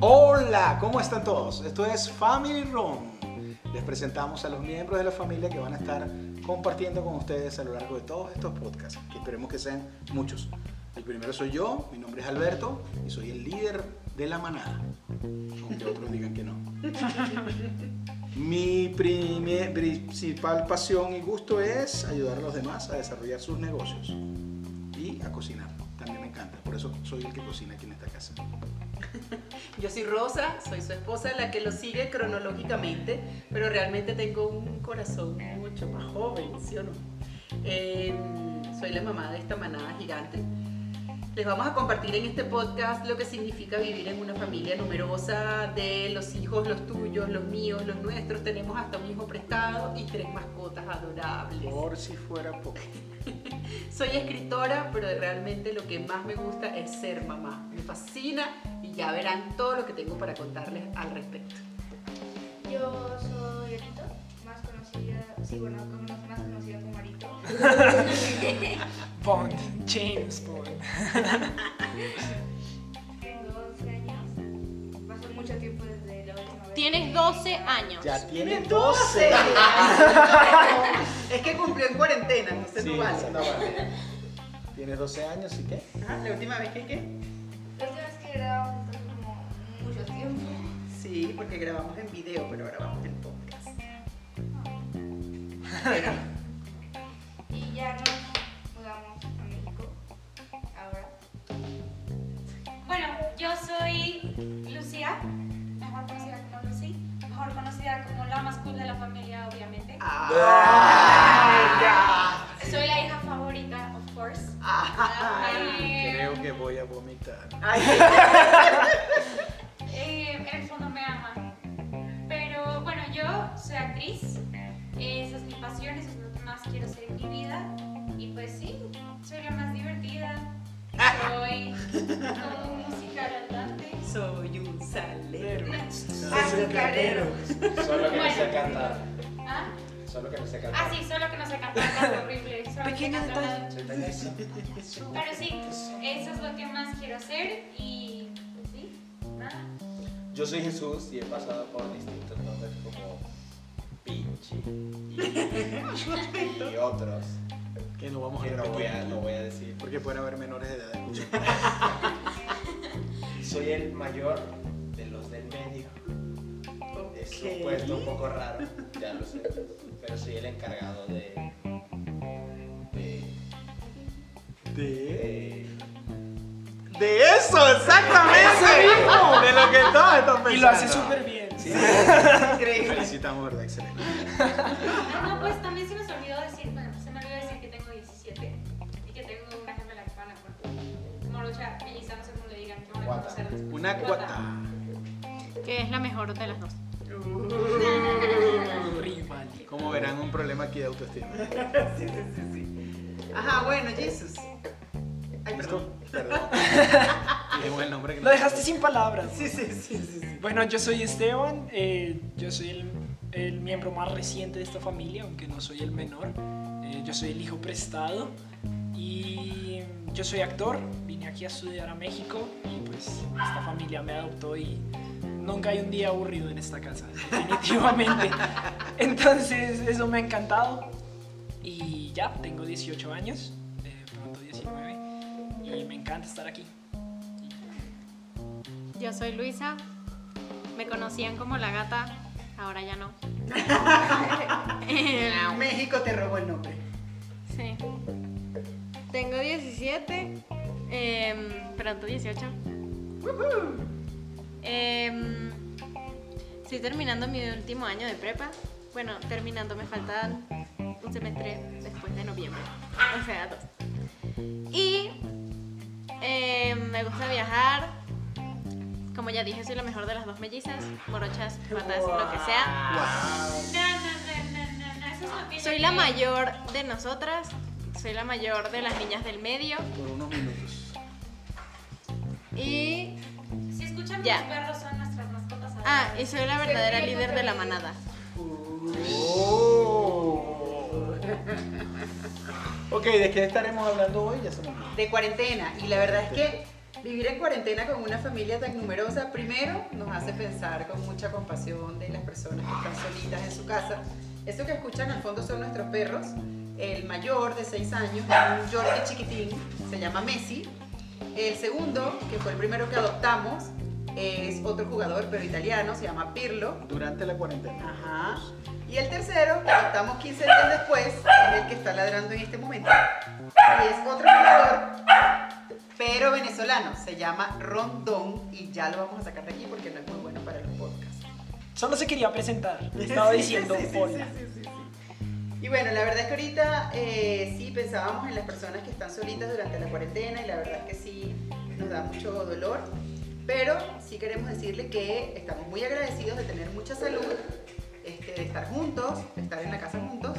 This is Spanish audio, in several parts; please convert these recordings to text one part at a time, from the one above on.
Hola, ¿cómo están todos? Esto es Family Room. Les presentamos a los miembros de la familia que van a estar compartiendo con ustedes a lo largo de todos estos podcasts, que esperemos que sean muchos. El primero soy yo, mi nombre es Alberto y soy el líder de la manada, aunque otros digan que no. Mi principal pasión y gusto es ayudar a los demás a desarrollar sus negocios y a cocinar. Encanta, por eso soy el que cocina aquí en esta casa. Yo soy Rosa, soy su esposa, la que lo sigue cronológicamente, pero realmente tengo un corazón mucho más joven, ¿sí o no? Eh, soy la mamá de esta manada gigante. Les vamos a compartir en este podcast lo que significa vivir en una familia numerosa, de los hijos, los tuyos, los míos, los nuestros. Tenemos hasta un hijo prestado y tres mascotas adorables. Por si fuera poco. Soy escritora, pero realmente lo que más me gusta es ser mamá. Me fascina y ya verán todo lo que tengo para contarles al respecto. Yo soy Arito, más conocida, sí, bueno, como- más conocida como Arito. Bond, James Bond. mucho tiempo desde la última vez. Tienes 12 años. Ya tiene 12. es que cumplió en cuarentena, entonces Sí, no vale. no vale. Tiene 12 años y qué? Ajá, La última vez que qué? La última vez que grabamos hace como mucho tiempo. Sí, porque grabamos en video, pero grabamos en podcast. Y ya nos mudamos a México. Ahora. Bueno, yo soy Mejor conocida como Lucy, mejor conocida como la más cool de la familia, obviamente. Ay, Soy la hija favorita, of course. Ay. Eh, Creo que voy a vomitar. Ay. eh, en el fondo me aman. Pero bueno, yo soy actriz, esa es mi pasión, eso es lo que más quiero hacer en mi vida. Y pues sí, soy la más divertida, soy como música cantante. Soy un salero. Azucarero. Solo que no sé cantar. ¿Ah? Solo que no sé cantar. Ah, sí, solo que no sé cantar, canto horrible. solo que Pequeño detalle. Pero sí, eso es lo que más quiero hacer y pues sí, nada. Yo soy Jesús y he pasado por distintos nombres como Pinchi y, y otros Que no vamos a que no voy a, repetir. no voy a decir. Porque pueden haber menores de edad. Soy el mayor de los del medio. Es un puesto un poco raro, ya lo sé. Pero soy el encargado de. de. De... de De eso, exactamente. De lo que todos están pensando. Y lo hace súper bien. Sí. Increíble. Felicitamos, ¿verdad? Excelente. No, no, pues también se nos olvidó decir, digan, que van a Guata. conocer después. Una cuata. Que es la mejor de las dos. Rival. Como verán, un problema aquí de autoestima. Sí, sí, sí, sí. Ajá, bueno, Jesús. Ay, perdón. Perdón. Dijimos el nombre que Lo dejaste sin palabras. Sí, sí, sí, sí. sí. Bueno, yo soy Esteban, eh, yo soy el, el miembro más reciente de esta familia, aunque no soy el menor. Eh, yo soy el hijo prestado y yo soy actor, vine aquí a estudiar a México y pues esta familia me adoptó y nunca hay un día aburrido en esta casa, definitivamente. Entonces eso me ha encantado y ya, tengo 18 años, eh, pronto 19 y me encanta estar aquí. Yo soy Luisa. Me conocían como la gata, ahora ya no. México te robó el nombre. sí. Tengo 17, em, pronto 18. Em, estoy terminando mi último año de prepa. Bueno, terminando, me faltan un semestre después de noviembre. O sea, dos. Y em, me gusta viajar. Como ya dije, soy la mejor de las dos mellizas, morochas, patas, lo que sea. No, no, no, no, no, no, eso es lo que Soy la mayor de nosotras, soy la mayor de las niñas del medio Por unos minutos. y Si escuchan Ya. los perros son nuestras mascotas ah, y soy la verdadera líder de la manada. Ok, ¿de qué estaremos hablando hoy? Ya olvidó. De cuarentena. Y la verdad es que Vivir en cuarentena con una familia tan numerosa, primero nos hace pensar con mucha compasión de las personas que están solitas en su casa. Eso que escuchan al fondo son nuestros perros. El mayor de 6 años, un Yorkie chiquitín, se llama Messi. El segundo, que fue el primero que adoptamos, es otro jugador, pero italiano, se llama Pirlo. Durante la cuarentena. Ajá. Y el tercero, que adoptamos 15 días después, es el que está ladrando en este momento. Y es otro jugador, pero venezolano. Se llama Rondón y ya lo vamos a sacar de aquí porque no es muy bueno para los podcasts. Solo se quería presentar. Estaba Sí, diciendo sí, sí, hola. Y bueno, la verdad es que ahorita eh, sí pensábamos en las personas que están solitas durante la cuarentena y la verdad es que sí nos da mucho dolor. Pero sí queremos decirle que estamos muy agradecidos de tener mucha salud, este, de estar juntos, de estar en la casa juntos.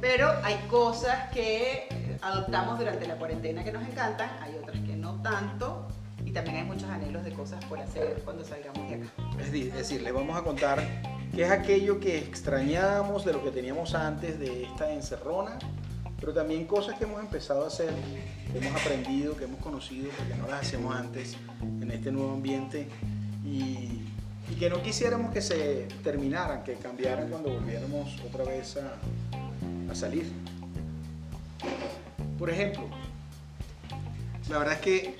Pero hay cosas que adoptamos durante la cuarentena que nos encantan, hay otras que no tanto. Y también hay muchos anhelos de cosas por hacer cuando salgamos de acá. Es decir, les vamos a contar qué es aquello que extrañamos de lo que teníamos antes de esta encerrona, pero también cosas que hemos empezado a hacer, que hemos aprendido, que hemos conocido, porque no las hacíamos antes en este nuevo ambiente y, que no quisiéramos que se terminaran, que cambiaran cuando volviéramos otra vez a, salir. Por ejemplo, la verdad es que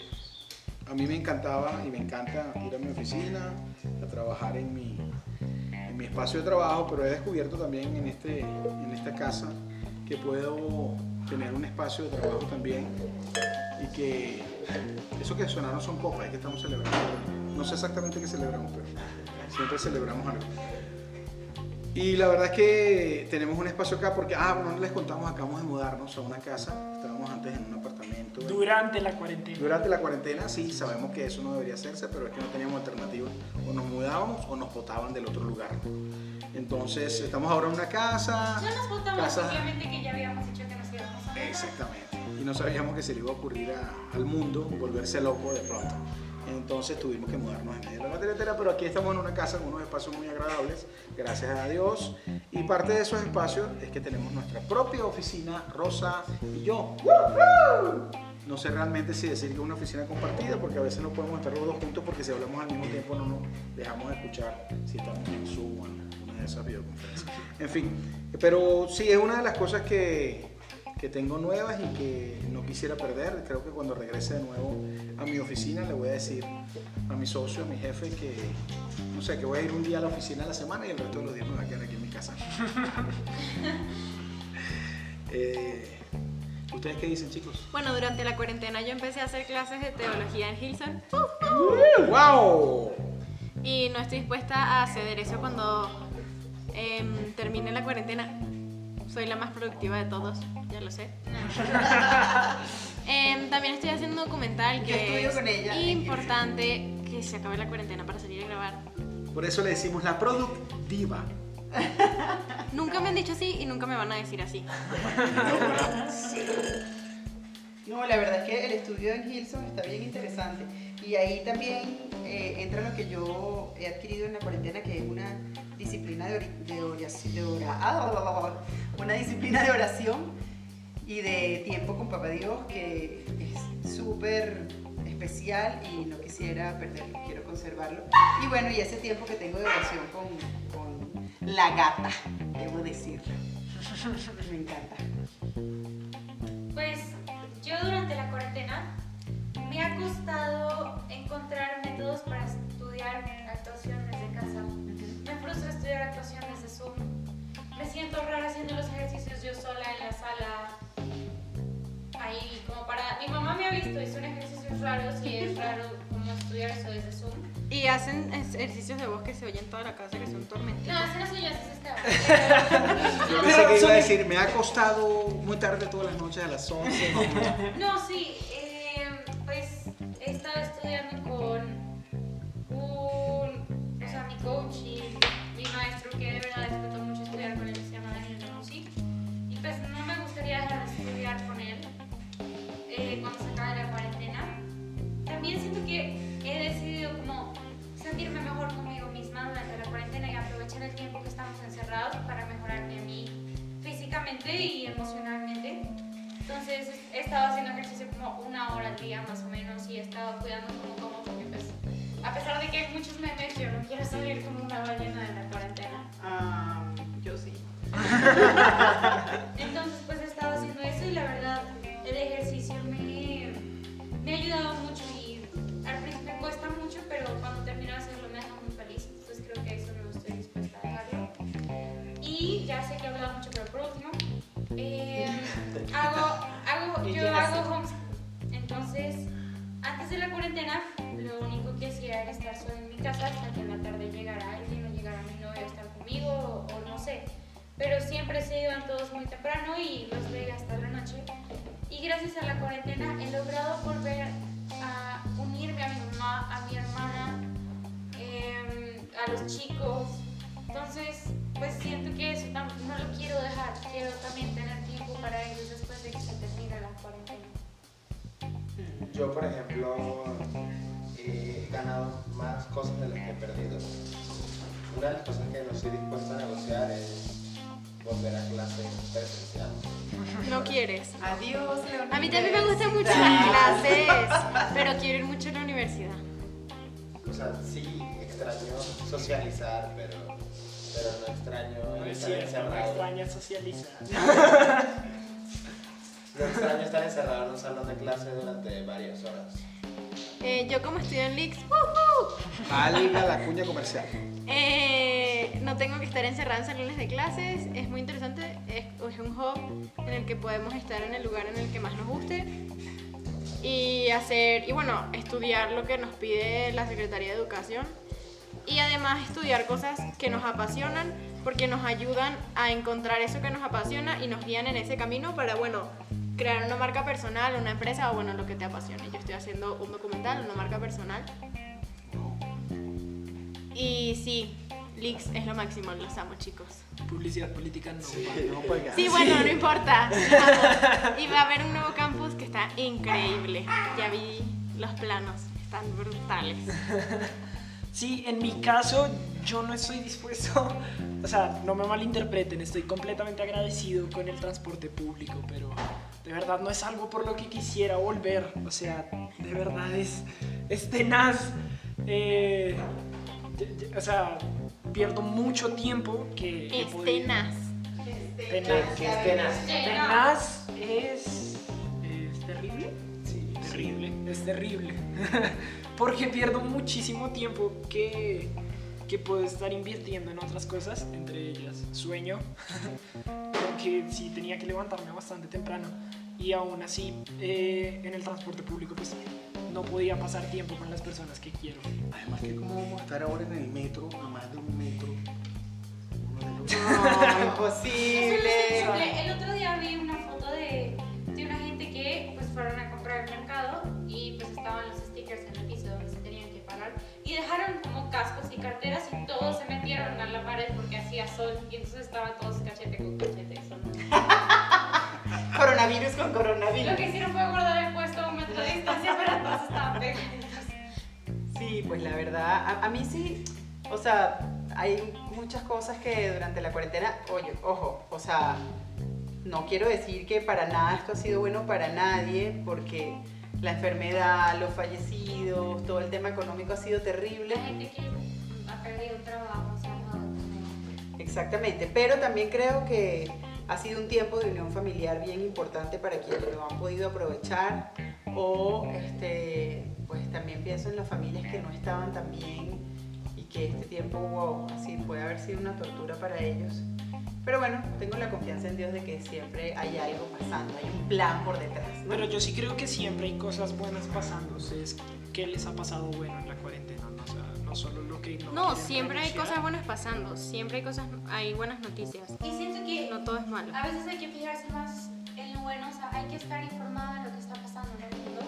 a mí me encantaba y me encanta ir a mi oficina, a trabajar en mi espacio de trabajo, pero he descubierto también en, este, en esta casa que puedo tener un espacio de trabajo también y que eso que sonaron son copas, es que estamos celebrando. No sé exactamente qué celebramos, pero siempre celebramos algo. Y la verdad es que tenemos un espacio acá porque, ah, bueno, les contamos, acabamos de mudarnos a una casa, estábamos antes en un apartamento. Durante la cuarentena. durante la cuarentena sí sabemos que eso no debería hacerse, pero es que no teníamos alternativa. O nos mudábamos o nos botaban del otro lugar. Entonces estamos ahora en una casa. No nos votamos, casa- simplemente que ya habíamos dicho que nos íbamos a. Exactamente. Y no sabíamos que se le iba a ocurrir a- al mundo volverse loco de pronto. Entonces tuvimos que mudarnos en medio de la carretera, pero aquí estamos en una casa en unos espacios muy agradables, gracias a Dios. Y parte de esos espacios es que tenemos nuestra propia oficina, Rosa y yo. No sé realmente si decir que es una oficina compartida, porque a veces no podemos estar los dos juntos porque si hablamos al mismo tiempo no nos dejamos de escuchar si estamos en Zoom o en una de esas videoconferencias. En fin, pero sí es una de las cosas que, que tengo nuevas y que no quisiera perder. Creo que cuando regrese de nuevo a mi oficina le voy a decir a mi socio, a mi jefe, que no sé, que voy a ir un día a la oficina a la semana y el resto de los días me voy a quedar aquí en mi casa. Eh, ¿Ustedes qué dicen, chicos? Bueno, durante la cuarentena yo empecé a hacer clases de teología en Hilson ¡Wow! y no estoy dispuesta a ceder eso cuando em, termine la cuarentena. Soy la más productiva de todos, ya lo sé. Em, también estoy haciendo un documental que es ella. importante que se acabe la cuarentena para salir a grabar. Por eso le decimos la productiva. Nunca me han dicho así y nunca me van a decir así. No, la verdad es que el estudio en Hilson está bien interesante. Y ahí también eh, entra lo que yo he adquirido en la cuarentena, que es una disciplina de, oración, ora- ah, una disciplina de oración y de tiempo con Papá Dios que es súper especial y no quisiera perderlo, quiero conservarlo. Y bueno, y ese tiempo que tengo de oración con, con la gata, debo decirlo. Me encanta. Pues yo durante la cuarentena me ha costado encontrar métodos para estudiar actuación desde casa. Me frustra estudiar actuación desde Zoom. Me siento rara haciendo los ejercicios yo sola en la sala. Ahí como para... Mi mamá me ha visto son ejercicios raros y es raro como estudiar eso desde Zoom. Y hacen ejercicios de voz que se oyen en toda la casa, que son No, tormentitos. eso no soy yo, eso es. Yo pensé que iba a decir, me ha costado muy tarde todas las noches a las 11. No, sí, eh, pues he estado estudiando con un, o sea, mi coach y los veía hasta la noche. Y gracias a la cuarentena he logrado volver a unirme a mi mamá, a mi hermana, em, a los chicos. Entonces, pues siento que eso no lo quiero dejar. Quiero también tener tiempo para ellos después de que se termine la cuarentena. Yo, por ejemplo, he ganado más cosas de las que he perdido. Una de las cosas que no estoy dispuesto a negociar es volver a clase presencial. No quieres. Adiós, Leonardo. A mí también me gustan mucho las clases, pero quiero ir mucho a la universidad. O sea, sí extraño socializar, pero, pero no extraño No es estar cierto, encerrado. extraña socializar. No extraño estar encerrado en un salón de clase durante varias horas. Eh, yo como estudio en Leaks. Valga la cuña comercial. Eh, no tengo que estar encerrada en salones de clases, es muy interesante, es, es un hub en el que podemos estar en el lugar en el que más nos guste y hacer, y bueno, estudiar lo que nos pide la Secretaría de Educación y además estudiar cosas que nos apasionan porque nos ayudan a encontrar eso que nos apasiona y nos guían en ese camino para, bueno, crear una marca personal, una empresa o, bueno, lo que te apasione. Yo estoy haciendo un documental, una marca personal. Y sí, Leaks es lo máximo, los amo, chicos. Publicidad política no. No, pues, Sí, bueno, no importa. Y va a haber un nuevo campus que está increíble. Ya vi los planos, están brutales. Sí, en mi caso yo no estoy dispuesto, o sea, no me malinterpreten, estoy completamente agradecido con el transporte público, pero de verdad no es algo por lo que quisiera volver, o sea, de verdad es, es tenaz, eh, o sea, pierdo mucho tiempo que Es podido- tenaz. Tenaz. ¿Qué es tenaz? Tenaz es, es terrible. Sí, Terrible, es terrible. Porque pierdo muchísimo tiempo que, que puedo estar invirtiendo en otras cosas, entre ellas sueño, porque sí tenía que levantarme bastante temprano y aún así eh, en el transporte público pues no podía pasar tiempo con las personas que quiero. Además que cómo vamos a estar ahora en el metro, a más de un metro. No, es imposible. imposible. El otro día vi una foto de, de una gente que pues fueron a comprar al mercado y pues estaban los stickers en el y dejaron como cascos y carteras y todos se metieron a la pared porque hacía sol y entonces estaban todos cachete con cachete. Eso no. Coronavirus con Lo coronavirus. que hicieron fue guardar el puesto a un metro de distancia pero todos estaban pegaditos. Sí, pues la verdad, a, a mí sí, o sea, hay muchas cosas que durante la cuarentena, oye, ojo, o sea, no quiero decir que para nada esto ha sido bueno para nadie, porque la enfermedad, los fallecidos, todo el tema económico ha sido terrible. La gente que ha perdido un trabajo, se ha dado también. Exactamente, pero también creo que ha sido un tiempo de unión familiar bien importante para quienes lo han podido aprovechar o este, pues también pienso en las familias que no estaban tan bien y que este tiempo, wow, así puede haber sido una tortura para ellos. Pero bueno, tengo la confianza en Dios de que siempre hay algo pasando, hay un plan por detrás. ¿no? Pero yo sí creo que siempre hay cosas buenas pasándose. Es ¿Qué les ha pasado bueno en la cuarentena? No, O sea, no solo lo que no No, siempre hay cosas buenas pasando, siempre hay cosas, hay buenas noticias. Y siento que No todo es malo. A veces hay que fijarse más en lo bueno, o sea, hay que estar informado de lo que está pasando en el mundo,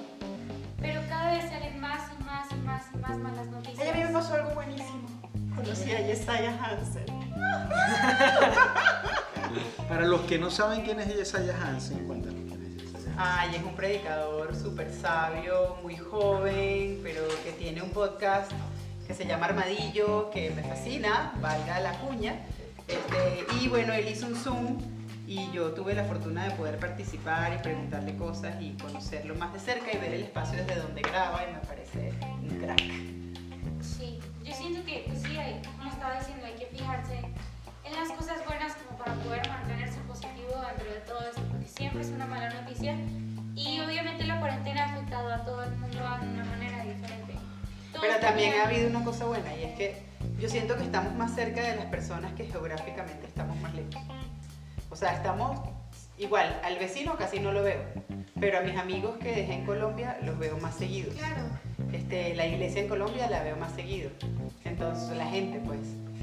pero cada vez salen más y más y más y más malas noticias. Ay, a mí me pasó algo buenísimo. Conocí a Yesaya Hansen. Para los que no saben quién es Yesaya Hansen, cuéntanos quién es Yesaya Hansen. Ay, es un predicador súper sabio, muy joven, pero que tiene un podcast que se llama Armadillo, que me fascina, valga la cuña. Este, y bueno, él hizo un Zoom y yo tuve la fortuna de poder participar y preguntarle cosas y conocerlo más de cerca y ver el espacio desde donde graba y me parece un crack. Sí, yo siento que, pues sí, hay, como estaba diciendo, hay que fijarse en las cosas buenas como para poder mantenerse positivo dentro de todo esto, porque siempre es una mala noticia y obviamente la cuarentena ha afectado a todo el mundo de una manera diferente. Todos Pero también tenían- ha habido una cosa buena y es que yo siento que estamos más cerca de las personas que geográficamente estamos más lejos. O sea, estamos igual, al vecino casi no lo veo, pero a mis amigos que dejé en Colombia los veo más seguidos. Claro. Este, la iglesia en Colombia la veo más seguido. Entonces, la gente, pues.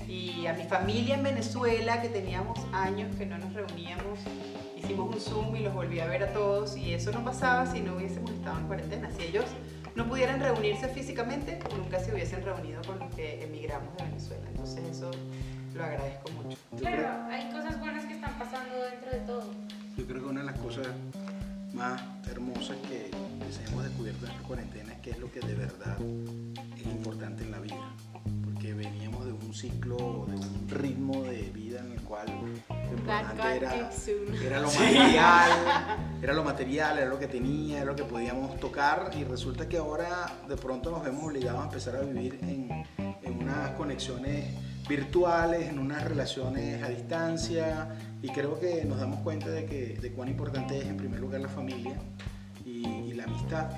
Y a mi familia en Venezuela, que teníamos años que no nos reuníamos, hicimos un Zoom y los volví a ver a todos. Y eso no pasaba si no hubiésemos estado en cuarentena. Si ellos no pudieran reunirse físicamente, nunca se hubiesen reunido con los que emigramos de Venezuela. Entonces, eso lo agradezco mucho. Claro, hay cosas buenas que están pasando dentro de todo. Creo que una de las cosas más hermosas que, hemos descubierto en esta cuarentena es que es lo que de verdad es importante en la vida. Porque veníamos de un ciclo, de un ritmo de vida en el cual lo importante era, era lo material, era lo material, era lo que tenía, era lo que podíamos tocar. Y resulta que ahora de pronto nos vemos obligados a empezar a vivir en, en unas conexiones virtuales, en unas relaciones a distancia y creo que nos damos cuenta de, que, de cuán importante es en primer lugar la familia y, y la amistad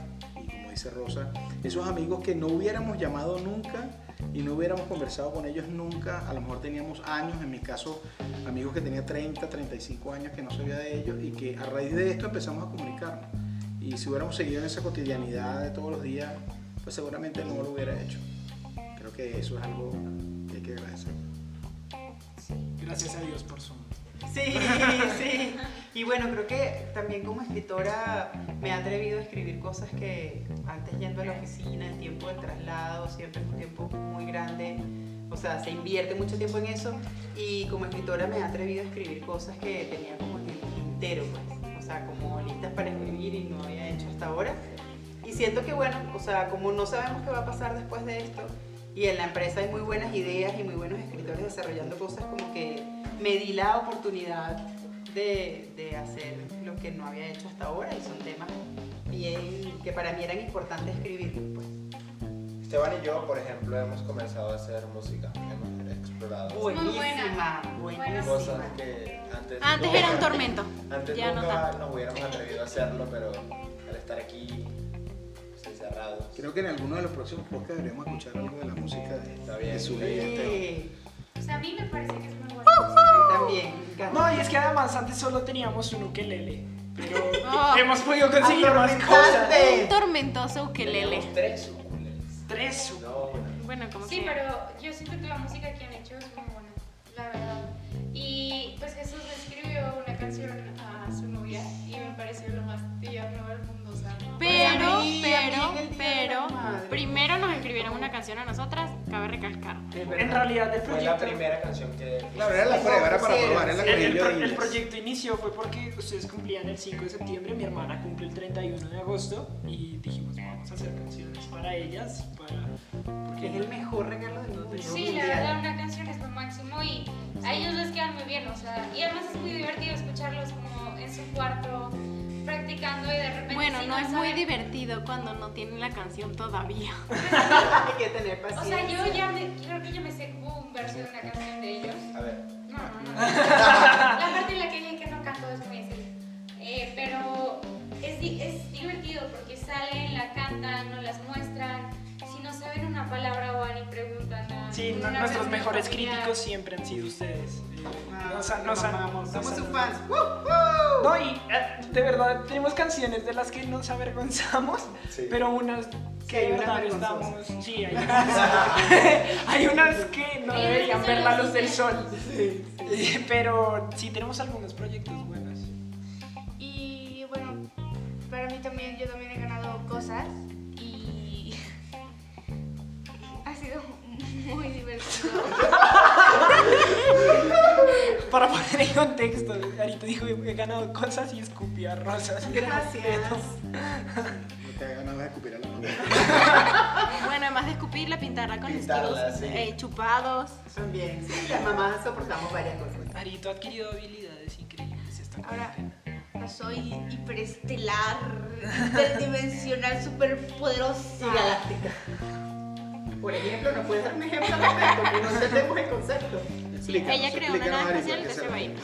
y como dice Rosa, esos amigos que no hubiéramos llamado nunca y no hubiéramos conversado con ellos nunca, a lo mejor teníamos años, en mi caso amigos que tenía 30, 35 años que no sabía de ellos y que a raíz de esto empezamos a comunicarnos. Y si hubiéramos seguido en esa cotidianidad de todos los días, pues seguramente no lo hubiera hecho. Creo que eso es algo que agradecer. Gracias a Dios por Zoom. Sí, sí. Y bueno, creo que también como escritora me he atrevido a escribir cosas que antes yendo a la oficina, el tiempo del traslado, siempre es un tiempo muy grande. O sea, se invierte mucho tiempo en eso. Y como escritora me he atrevido a escribir cosas que tenía como en el tintero, pues. O sea, como listas para escribir y no había hecho hasta ahora. Y siento que bueno, o sea, como no sabemos qué va a pasar después de esto, y en la empresa hay muy buenas ideas y muy buenos escritores desarrollando cosas como que me di la oportunidad de, de hacer lo que no había hecho hasta ahora y son temas bien, que para mí eran importantes escribirlos. Pues. Esteban y yo, por ejemplo, hemos comenzado a hacer música. Hemos explorado Buenísima, cosas que antes. Antes nunca- era un tormento. Antes Ya no nunca tanto. nos hubiéramos atrevido a hacerlo, pero al estar aquí encerrados. Creo que en alguno de los próximos podcasts deberíamos escuchar algo de la música de, Está bien. de su. Sí, O sea, a mí me parece que es muy bueno. a mí también. No, y es que además antes solo teníamos un ukelele, pero Oh. hemos podido conseguir más Atormentante. cosas. Un tormentoso ukelele. Tenemos tres ukuleles. Tres. No. Bueno, como Sí, que- pero yo siento que la música que han hecho es muy buena, la verdad. Y pues Jesús escribió una canción primero nos escribieron una canción a nosotras, cabe recalcar. En realidad el Fue la proyecto... primera canción que. Claro, era la prueba, era para probar, era la El, el de el proyecto inició fue porque ustedes cumplían el 5 de septiembre, mi hermana cumple el 31 de agosto y dijimos vamos a hacer canciones para ellas, para... Porque es el mejor regalo del mundo. Sí, la verdad, una canción es lo máximo y a ellos les quedan muy bien, o sea, y además es muy divertido escucharlos como en su cuarto practicando y de repente. Bueno, si no es muy divertido cuando no tienen la canción todavía. Hay que tener O paciencia. sea, yo ya me, creo que yo me sé como un verso de una canción de ellos. A ver. No, no, no. La parte en la que dije que no canto es muy. Eh, pero es, di- es divertido porque salen, la cantan, nos las muestran. Si no saben una palabra van y preguntan. a Sí, no- nuestros mejores familiar. críticos siempre han sido ustedes. Ah, nos amamos, somos sus fans. ¡Woo! No, y eh, de verdad tenemos canciones de las que nos avergonzamos, Sí. pero unas que de unas verdad estamos. Sí, hay unas, hay unas que no deberían ver la luz del sol. Pero sí tenemos algunos proyectos buenos. Y bueno, para mí también, yo también he ganado cosas y ha sido muy divertido. Para poner en contexto, Arito dijo he ganado cosas y escupía rosas. Gracias. No te hagan nada de escupir a la mano. Bueno, además de escupirla, pintarla con estilos sí. eh, chupados. También, sí, las mamás soportamos varias cosas. Arito ha adquirido habilidades increíbles. Ahora, no soy hiperestelar, interdimensional, superpoderosa. Y galáctica. Por ejemplo, ¿nos puedes dar un ejemplo al respecto? Que no entendemos el concepto. Explícanos, Ella creó una nave espacial ¿a qué de se ese refiere? vaina.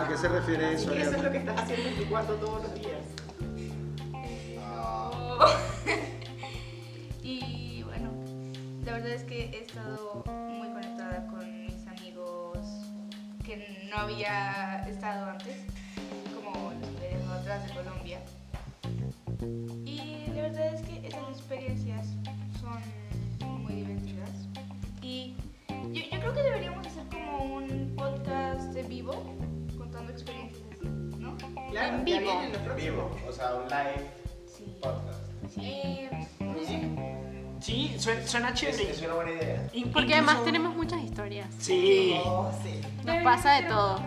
¿A qué se refiere Y eso? eso es lo que estás haciendo en tu cuarto todos los días. Y bueno, la verdad es que he estado muy conectada con mis amigos que no había estado antes, como los que dejo atrás de Colombia. Y la verdad es que esas experiencias son muy divertidas. Y yo, yo creo que deberíamos hacer como un podcast de vivo, contando experiencias así, ¿no? Claro, En vivo. lo próximo. Vivo, o sea, un live Sí. podcast. Sé. Sí, suena, suena Es, chévere. es una buena idea. Porque además tenemos muchas historias. Sí. Oh, sí. Debería pasa de todo.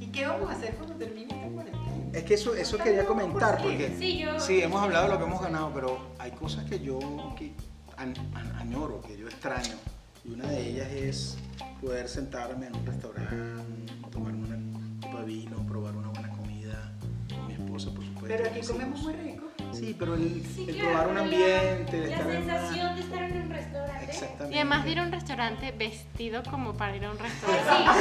¿Y qué vamos a hacer cuando termine? Es que eso, eso quería comentar porque Sí, yo. sí, hemos hablado de lo que hemos ganado, pero hay cosas que yo que an- an- añoro, que yo extraño. Y una de ellas es poder sentarme en un restaurante, tomarme una copa de vino, probar una buena comida con mi esposa, por supuesto. Pero aquí comemos muy rico. Sí, pero el, Sí, el claro, probar un ambiente, La estar en una- sensación de estar en un restaurante. Exactamente. Y además de ir a un restaurante vestido como para ir a un restaurante.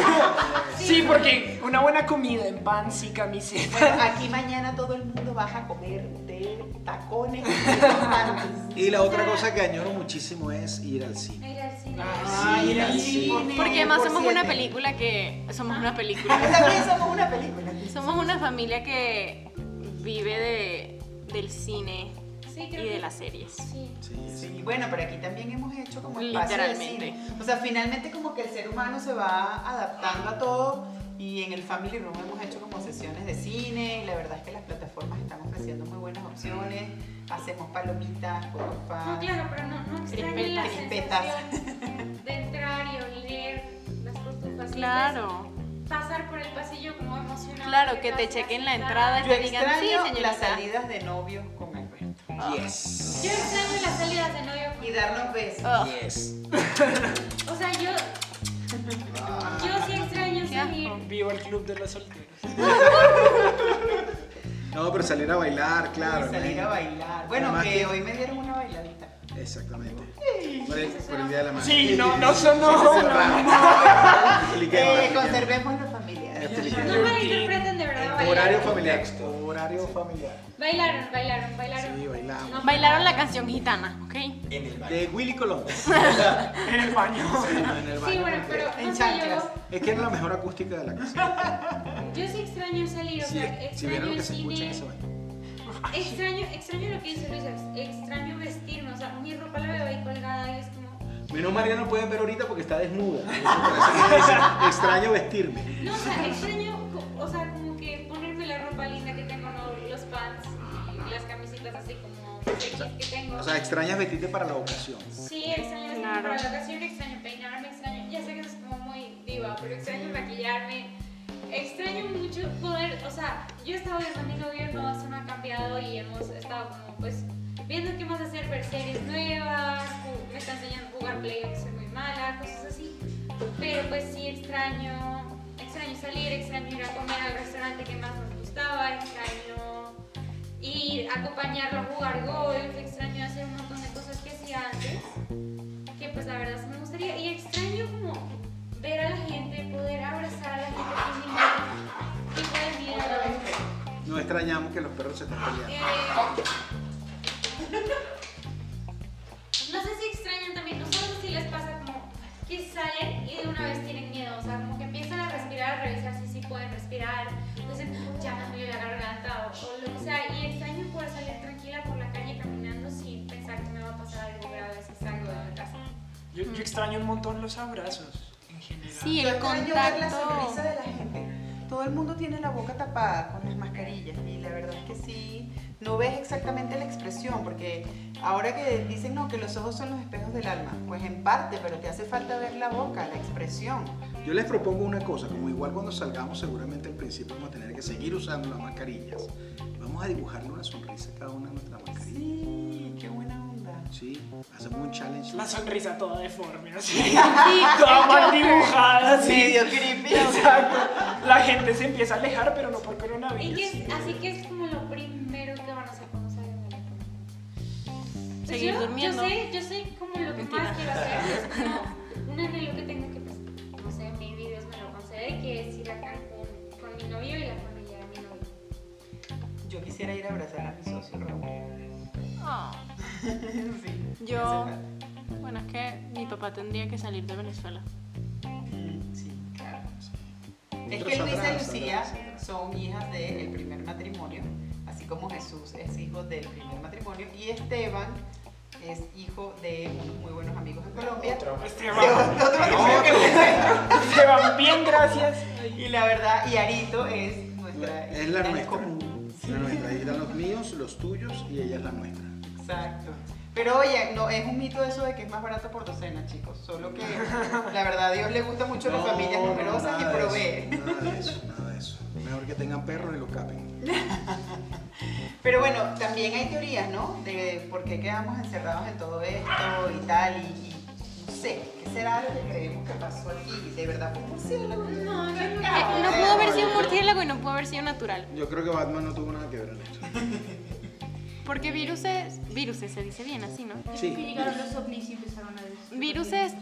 Sí, porque una buena comida en pants y camiseta. Bueno, aquí mañana todo el mundo baja a comer de tacones y. Y la otra cosa que añoro muchísimo es ir al cine. Ir al cine. Ah, ir al Sí. cine. Porque además por somos una película que... Somos una película. También somos una película. Somos una familia que vive de, del cine Sí, y de que- las series. Sí. Sí, Sí, bueno, pero aquí también hemos hecho como Literalmente. cine. O sea, finalmente como que el ser humano se va adaptando a todo y en el Family Room hemos hecho como sesiones de cine y la verdad es que las plataformas están ofreciendo muy buenas opciones. Hacemos palomitas, No, porfa. claro, pero no, no la Crispetas. sensación de entrar y oler las cotufas. y Claro. Pasar por el pasillo como emocionado. Claro, que te chequen la entrada y te digan, sí, señorita. las salidas de novios con Alberto. Yes. Yo extraño las salidas de novio. Y darnos besos. Oh, Yes. O sea, yo. Yo sí extraño salir. Viva el club de los solteros. No, pero salir a bailar, claro. salir ¿no? a bailar. Bueno, Además que que- hoy me dieron una bailadita. Exactamente. Por el, por el Día de la Madre. Sí, no, no sonó. Expliquemos, Eh, conservemos la familia. No malinterpreten de verdad. Bailaron. Horario familiar. Horario familiar. Bailaron, bailaron, bailaron. Sí, bailamos. No, Bailaron la canción gitana, ¿ok? En el baño. De Willy Colón. En el baño. en el Sí, baño. bueno, pero En no chanclas. Es que era la mejor acústica de la casa. Yo sí extraño salir, o Sí, sea, vieron extraño que el se escucha en cine, ese baño. extraño, extraño lo que dice Luisa, extraño vestirme, o sea, mi ropa la veo ahí colgada y es como, Menos María no pueden ver ahorita porque está desnuda. Eso que Extraño vestirme. no, o sea, extraño, o sea, como que ponerme la ropa linda que tengo, ¿no? los pants y las camisetas así como sexys que tengo. O sea, extrañas vestirte para la ocasión. Sí, extraño vestirme Claro. para la ocasión, extraño peinarme, extraño, ya sé que eso es como muy diva, pero extraño maquillarme. Extraño mucho poder, o sea, yo he estado viendo mi no, eso no ha cambiado y hemos estado como pues viendo qué más hacer, ver series nuevas, me está enseñando a jugar play, soy muy mala, cosas así. Pero pues sí extraño, extraño salir, extraño ir a comer al restaurante que más nos gustaba, extraño ir a acompañarlo a jugar golf, extraño hacer un montón de cosas que hacía antes, que pues la verdad me gustaría, y extraño como ver a la gente, poder abrazar a la gente que tipo de miedo. No extrañamos que los perros se estén peleando. Eh, no sé si extrañan también, no sé si les pasa como que salen y de una vez tienen miedo, o sea, como que empiezan a respirar, a revisar si sí pueden respirar, dicen, ya me duele la garganta o, o lo que sea, y extraño poder salir tranquila por la calle caminando sin pensar que me va a pasar algo grave si salgo de la casa. Yo, yo extraño un montón los abrazos. Sí, Yo el extraño ver la contacto. sonrisa de la gente. Todo el mundo tiene la boca tapada con las mascarillas y la verdad es que sí, no ves exactamente la expresión porque ahora que dicen no, que los ojos son los espejos del alma, pues en parte, pero te hace falta ver la boca, la expresión. Yo les propongo una cosa, como igual cuando salgamos seguramente al principio vamos a tener que seguir usando las mascarillas. Vamos a dibujarle una sonrisa a cada una de nuestras mascarillas. Sí. Sí, hacemos un challenge. La sonrisa toda deforme, así. toda mal dibujada, así. Medio creepy. Exacto. La gente se empieza a alejar, pero no por coronavirus. que es- así que es como lo primero que van a hacer cuando salgan de la cama. Pues Seguir yo, durmiendo. Yo sé, yo sé como lo que Mentira. más quiero hacer. Es como un anhelo que tengo que, pues, no sé, mi Dios me lo concede, que es ir a Cancún con mi novio y la familia de mi novio. Yo quisiera ir a abrazar a mi socio Raúl. Oh. Sí, Yo, bueno, es que mi papá tendría que salir de Venezuela. Sí, claro. Es que Luisa y Lucía son hijas del primer matrimonio, así como Jesús es hijo del primer matrimonio y Esteban es hijo de unos muy buenos amigos en Colombia. Otro. Esteban, otro matrimonio que- Esteban, bien, gracias. Y la verdad, y Arito es nuestra Es la nuestra. común. La nuestra. Ahí están los míos, los tuyos y ella es la nuestra. Exacto. Pero oye, no, es un mito eso de que es más barato por docena, chicos. Solo que la verdad a Dios le gusta mucho las No, familias no, numerosas y nada de provee. eso, Nada de eso, nada de eso. Mejor que tengan perros y los capen. Pero bueno, también hay teorías, ¿no? De por qué quedamos encerrados en todo esto y tal. Y, y no sé, ¿qué será lo que creemos que pasó aquí? ¿De verdad fue un murciélago? No, Eh, no pudo haber sido un murciélago y no pudo haber sido natural. Yo creo que Batman no tuvo nada que ver en esto. Porque viruses, viruses se dice bien así, ¿no? Sí. Que llegaron los ovnis y empezaron a decir. Viruses,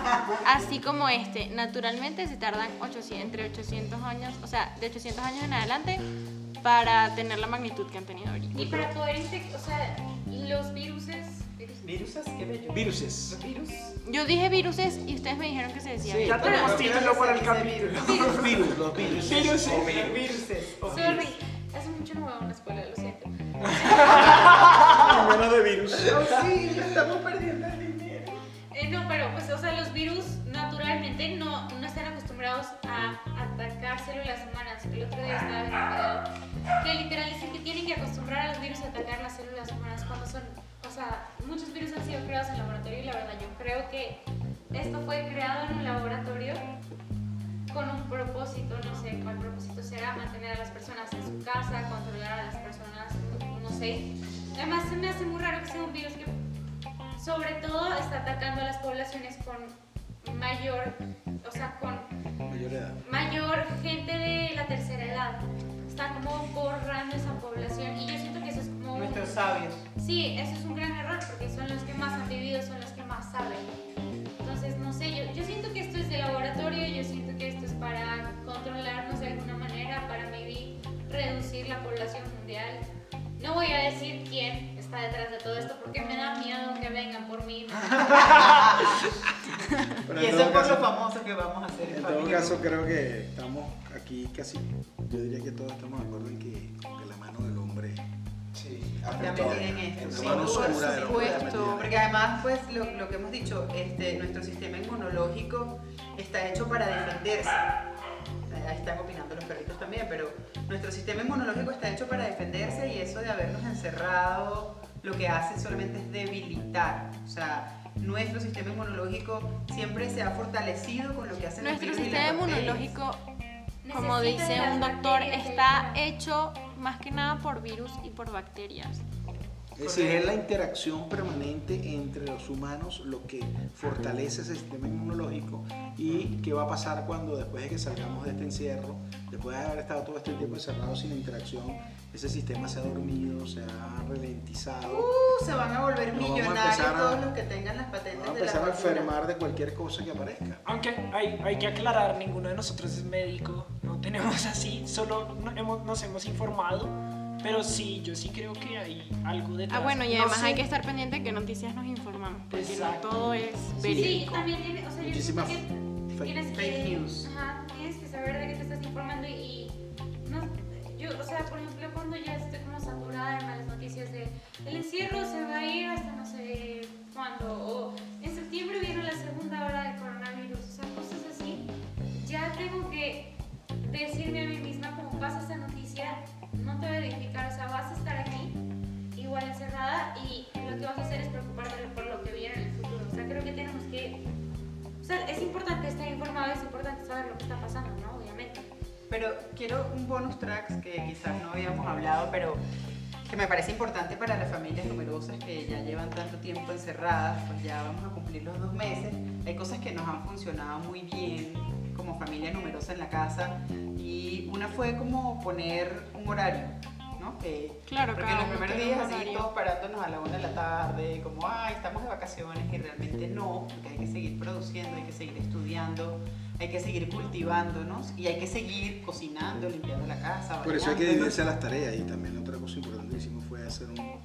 así como este, naturalmente se tardan 800, entre 800 años, o sea, de 800 años en adelante para tener la magnitud que han tenido ahorita. Y para poder infectar, o sea, los viruses. viruses- ¿Virusas? ¿Qué bello? Viruses. ¿Los virus? Yo dije viruses y ustedes me dijeron que se decía Sí. virus. Ya tenemos título para el capítulo. Los virus, los virus. Virus. O virus. Viruses. o Sorry, hace mucho no voy a una escuela, ya estamos perdiendo el dinero. No, pero pues, o sea, los virus naturalmente no, no están acostumbrados a atacar células humanas. El otro día estaba viendo que literal dicen que tienen que acostumbrar a los virus a atacar las células humanas cuando son, o sea, muchos virus han sido creados en laboratorio y la verdad yo creo que esto fue creado en un laboratorio con un propósito, no sé cuál propósito será, mantener a las personas en su casa, controlar a las personas, no sé. Además se me hace muy raro que sea un virus que sobre todo está atacando a las poblaciones con mayor, o sea, con Mayor edad. mayor gente de la tercera edad. Está como borrando esa población y yo siento que eso es como... un- Nuestros sabios. Sí, eso es un gran error porque son los que más han vivido, son los que más saben. Entonces, no sé, yo, yo siento que esto es de laboratorio, yo siento que esto es para controlarnos de alguna manera, para maybe reducir la población mundial. No voy a decir quién está detrás de todo esto porque me da miedo que vengan por mí. Y eso es por lo famoso que vamos a hacer en todo familia. caso, creo que estamos aquí casi. Yo diría que todos estamos de acuerdo en que, que la mano del hombre. En esto. Está metida. Porque además, pues lo, lo que hemos dicho, este, nuestro sistema inmunológico está hecho para defenderse. Ahí están opinando los perritos también, pero nuestro sistema inmunológico está hecho para defenderse y eso de habernos encerrado lo que hace solamente es debilitar. O sea, nuestro sistema inmunológico siempre se ha fortalecido con lo que hacen los Nuestro virus y sistema las bacterias. inmunológico, como dice las un doctor, está hecho más que nada por virus y por bacterias. Es decir, es la interacción permanente entre los humanos lo que fortalece ese sistema inmunológico y qué va a pasar cuando después de que salgamos de este encierro, después de haber estado todo este tiempo encerrado sin interacción, ese sistema se ha dormido, se ha ralentizado, Uh, se van a volver Nos vamos a millonarios empezar a- todos los que tengan las patentes va a de la empezar a enfermar de cualquier cosa que aparezca. Aunque hay, hay que aclarar, ninguno de nosotros es médico, no tenemos así, solo nos hemos informado, pero sí, yo sí creo que hay algo detrás. Ah, bueno, y No además sé- hay que estar pendiente de qué noticias nos informamos, porque Exacto. no todo es Sí, verídico. también tiene, o sea, yo Muchísimas siento que fake- tienes news. Ajá, tienes que saber de qué te estás informando y, y no, yo, o sea, por ejemplo, cuando ya estoy como saturada de malas noticias de el encierro se va a ir hasta no sé cuándo, o en septiembre viene la segunda ola del coronavirus, o sea, cosas así, ya tengo que decirme a mí misma como pasa esta noticia, voy a edificar, o sea, vas a estar aquí igual encerrada y lo que vas a hacer es preocuparte por lo que viene en el futuro, o sea, creo que tenemos que o sea, es importante estar informado, es importante saber lo que está pasando, ¿no? Obviamente. Pero quiero un bonus tracks que quizás no habíamos hablado, pero que me parece importante para las familias numerosas que ya llevan tanto tiempo encerradas, pues ya vamos a cumplir los dos meses. Hay cosas que nos han funcionado muy bien como familia numerosa en la casa y fue como poner un horario, ¿no? Que, Claro, porque cada en los primeros días así todos parándonos a la una de la tarde, como, ay, estamos de vacaciones y realmente no, porque hay que seguir produciendo, hay que seguir estudiando, hay que seguir cultivándonos y hay que seguir cocinando, limpiando la casa. Por eso hay que dividirse las tareas y también otra cosa importante que hicimos fue hacer un-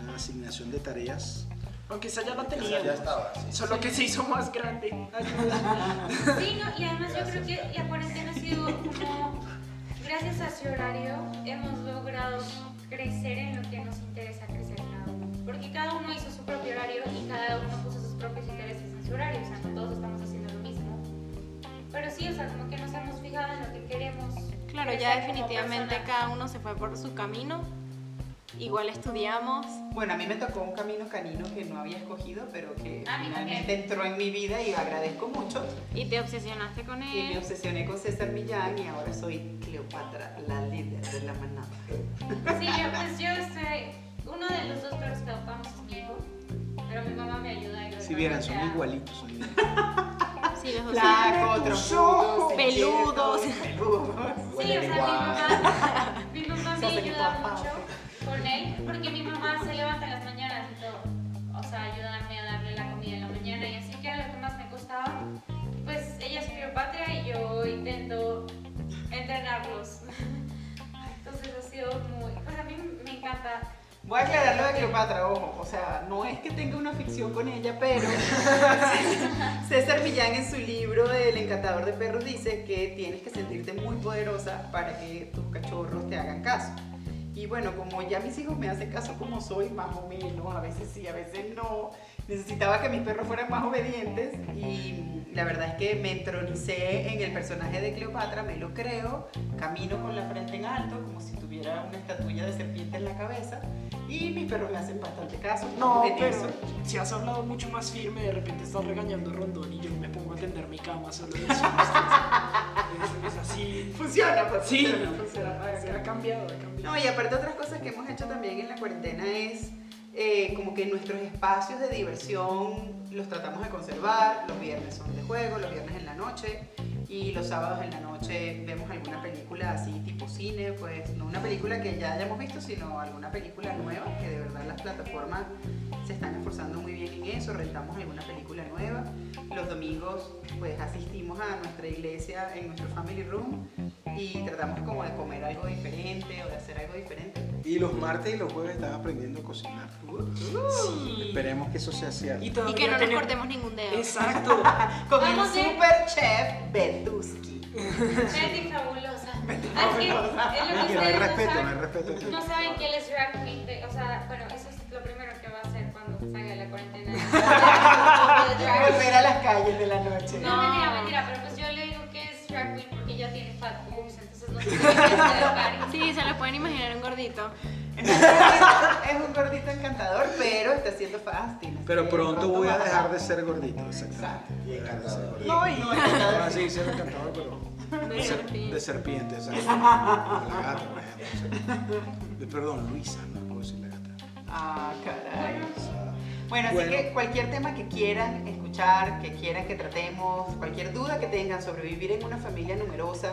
una asignación de tareas. Aunque esa ya la Esa ya teníamos. estaba, sí. Solo que se hizo más grande. Sí, no, y además yo creo que la cuarentena ha sido como, gracias a ese horario, hemos logrado crecer en lo que nos interesa crecer cada uno. Porque cada uno hizo su propio horario y cada uno puso sus propios intereses en su horario, o sea, no todos estamos haciendo lo mismo. Pero sí, o sea, como que nos hemos fijado en lo que queremos. Claro, ya definitivamente cada uno se fue por su camino. Igual estudiamos. Bueno, a mí me tocó un camino canino que no había escogido, pero que A mí finalmente entró en mi vida y agradezco mucho. Y te obsesionaste con Y me él. obsesioné con César Millán y ahora soy Cleopatra, la líder de la manada. Sí, yo, pues yo estoy. Uno de los dos perros que adoptamos es mi hijo, pero mi mamá me ayuda. y Si vieran, son igualitos. son igualitos. Sí, los dos. Flaco, trompudo, Peludos. peludos. Sí, o sea, igual. mi mamá, mi mamá me ayuda mucho él, porque mi mamá se levanta en las mañanas y todo. O sea, ayudarme a darle la comida en la mañana y así que era lo que más me costaba. Pues ella es Cleopatra y yo intento entrenarlos. Entonces ha sido muy. Pues a mí me encanta. Voy a aclarar lo de Cleopatra, ojo, o sea, no es que tenga una ficción con ella, pero César Millán en su libro El encantador de perros dice que tienes que sentirte muy poderosa para que tus cachorros te hagan caso. Y bueno, como ya mis hijos me hacen caso como soy, más o menos, a veces sí, a veces no, necesitaba que mis perros fueran más obedientes y la verdad es que me entronicé en el personaje de Cleopatra, me lo creo, camino con la frente en alto, como si tuviera una estatuilla de serpiente en la cabeza y mis perros me hacen bastante caso. No, pero eso. si has hablado mucho más firme, de repente estás regañando a Rondón y yo me pongo a tender mi cama solo de eso. Es, es así. Funciona, pues Sí, funciona, funciona. se ha cambiado, ha cambiado. No, y aparte otras cosas que hemos hecho también en la cuarentena es eh, como que nuestros espacios de diversión los tratamos de conservar. Los viernes son de juego, los viernes en la noche y los sábados en la noche vemos alguna película así tipo cine, pues no una película que ya hayamos visto, sino alguna película nueva que de verdad las plataformas se están esforzando muy bien en eso, rentamos alguna película nueva. Los domingos pues asistimos a nuestra iglesia en nuestro family room y tratamos como de comer algo diferente o de hacer algo diferente. Y los martes y los jueves están aprendiendo a cocinar. Sí. Esperemos que eso sea cierto. Y, Y que no nos cortemos ningún dedo. Exacto. Con el Vamos super chef Betuski. Betty fabulosa. Es lo que no hay respeto, no hay saben. respeto. No saben que él es drag queen. de- o sea, bueno, eso es lo primero salga de la cuarentena. Volver a las calles de la noche. No, mentira, mentira, pero pues yo le digo que es drag queen porque ya tiene fat boobs, entonces no se hacer Sí, se lo pueden imaginar un gordito. Es un gordito encantador, pero está haciendo fasting. Pero pronto voy a dejar de ser gordito, exactamente. Exacto. Voy a dejar de ser gordito. No, No, Voy encantador. a seguir siendo encantador, pero De ser- serpiente. de serpiente, exacto. Como la gata, por ejemplo. Perdón, Luisa, no puedo decir la gata. Ah, caray. Bueno, así Bueno. que cualquier tema que quieran escuchar, que quieran que tratemos, cualquier duda que tengan sobre vivir en una familia numerosa,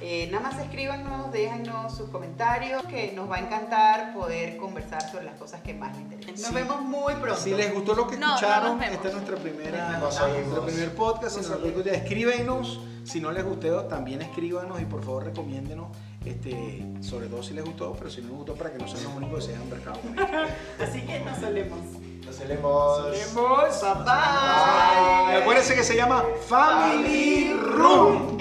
eh, nada más escríbanos, déjanos sus comentarios, que nos va a encantar poder conversar sobre las cosas que más les interesan. Nos Sí. vemos muy pronto. Si les gustó lo que No, no escucharon, nos vemos. esta es nuestra primera, Nos nuestro primer podcast. Si Nos no les gustó, escríbenos. Si no les gustó, también escríbanos y por favor recomiéndenos, este, sobre todo si les gustó, pero si no les gustó, para que no sean los únicos que se hayan embarcado con esto. Así que nos solemos. Nos solemos. Vemos. Bye bye. Acuérdense que se llama Family Room.